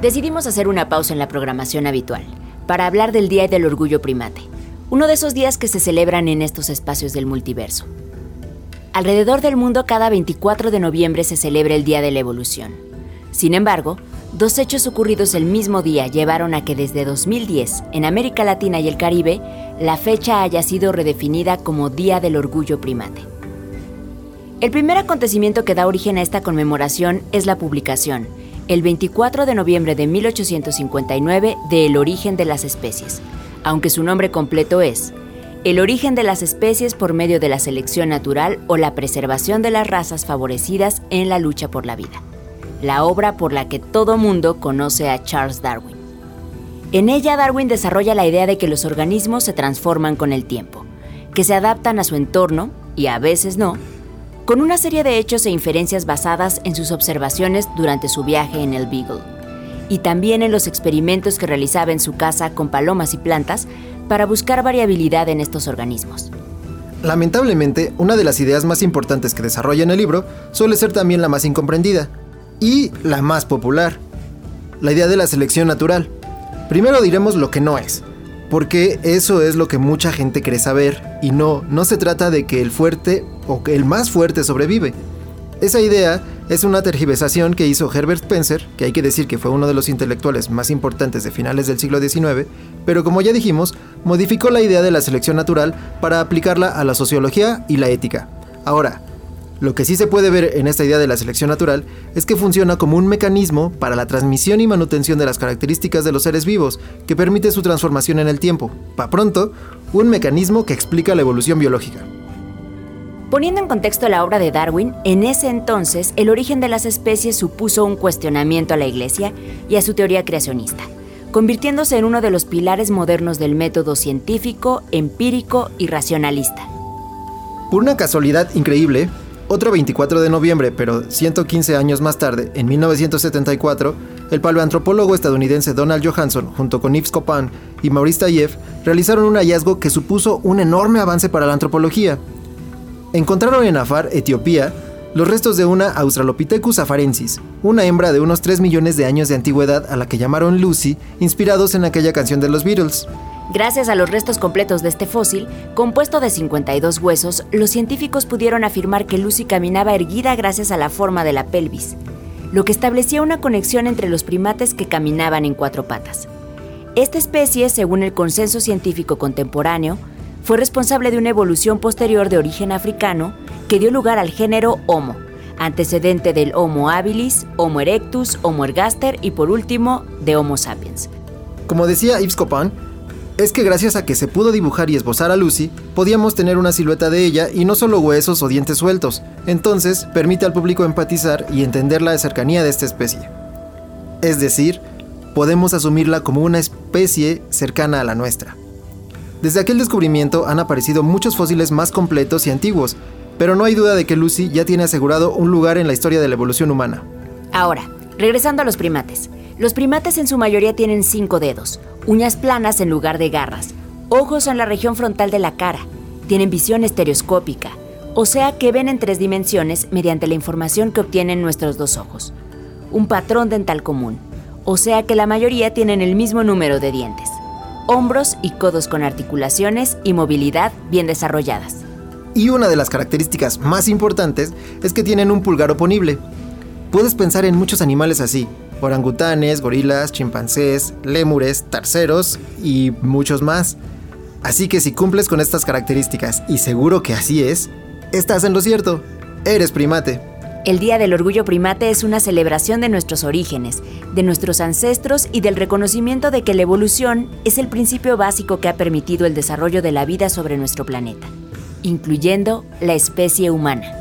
decidimos hacer una pausa en la programación habitual para hablar del Día del Orgullo Primate, uno de esos días que se celebran en estos espacios del multiverso. Alrededor del mundo cada 24 de noviembre se celebra el Día de la Evolución. Sin embargo, dos hechos ocurridos el mismo día llevaron a que desde 2010, en América Latina y el Caribe, la fecha haya sido redefinida como Día del Orgullo Primate. El primer acontecimiento que da origen a esta conmemoración es la publicación, el 24 de noviembre de 1859, de El origen de las especies, aunque su nombre completo es El origen de las especies por medio de la selección natural o la preservación de las razas favorecidas en la lucha por la vida, la obra por la que todo mundo conoce a Charles Darwin. En ella Darwin desarrolla la idea de que los organismos se transforman con el tiempo, que se adaptan a su entorno, y a veces no, con una serie de hechos e inferencias basadas en sus observaciones durante su viaje en el Beagle, y también en los experimentos que realizaba en su casa con palomas y plantas para buscar variabilidad en estos organismos. Lamentablemente, una de las ideas más importantes que desarrolla en el libro suele ser también la más incomprendida y la más popular, la idea de la selección natural. Primero diremos lo que no es, porque eso es lo que mucha gente cree saber y no, no se trata de que el fuerte o que el más fuerte sobrevive. Esa idea es una tergiversación que hizo Herbert Spencer, que hay que decir que fue uno de los intelectuales más importantes de finales del siglo XIX, pero como ya dijimos, modificó la idea de la selección natural para aplicarla a la sociología y la ética. Ahora, lo que sí se puede ver en esta idea de la selección natural es que funciona como un mecanismo para la transmisión y manutención de las características de los seres vivos, que permite su transformación en el tiempo. Pa pronto, un mecanismo que explica la evolución biológica. Poniendo en contexto la obra de Darwin, en ese entonces el origen de las especies supuso un cuestionamiento a la Iglesia y a su teoría creacionista, convirtiéndose en uno de los pilares modernos del método científico, empírico y racionalista. Por una casualidad increíble, otro 24 de noviembre, pero 115 años más tarde, en 1974, el paleoantropólogo estadounidense Donald Johansson, junto con Yves Copan y Maurice Tayev, realizaron un hallazgo que supuso un enorme avance para la antropología. Encontraron en Afar, Etiopía, los restos de una Australopithecus afarensis, una hembra de unos 3 millones de años de antigüedad a la que llamaron Lucy, inspirados en aquella canción de los Beatles. Gracias a los restos completos de este fósil, compuesto de 52 huesos, los científicos pudieron afirmar que Lucy caminaba erguida gracias a la forma de la pelvis, lo que establecía una conexión entre los primates que caminaban en cuatro patas. Esta especie, según el consenso científico contemporáneo, fue responsable de una evolución posterior de origen africano que dio lugar al género Homo, antecedente del Homo habilis, Homo erectus, Homo ergaster y por último de Homo sapiens. Como decía Yves Copan, es que gracias a que se pudo dibujar y esbozar a Lucy, podíamos tener una silueta de ella y no solo huesos o dientes sueltos. Entonces, permite al público empatizar y entender la cercanía de esta especie. Es decir, podemos asumirla como una especie cercana a la nuestra. Desde aquel descubrimiento han aparecido muchos fósiles más completos y antiguos, pero no hay duda de que Lucy ya tiene asegurado un lugar en la historia de la evolución humana. Ahora, regresando a los primates. Los primates en su mayoría tienen cinco dedos, uñas planas en lugar de garras, ojos en la región frontal de la cara, tienen visión estereoscópica, o sea que ven en tres dimensiones mediante la información que obtienen nuestros dos ojos. Un patrón dental común, o sea que la mayoría tienen el mismo número de dientes. Hombros y codos con articulaciones y movilidad bien desarrolladas. Y una de las características más importantes es que tienen un pulgar oponible. Puedes pensar en muchos animales así, orangutanes, gorilas, chimpancés, lémures, terceros y muchos más. Así que si cumples con estas características, y seguro que así es, estás en lo cierto, eres primate. El Día del Orgullo Primate es una celebración de nuestros orígenes, de nuestros ancestros y del reconocimiento de que la evolución es el principio básico que ha permitido el desarrollo de la vida sobre nuestro planeta, incluyendo la especie humana.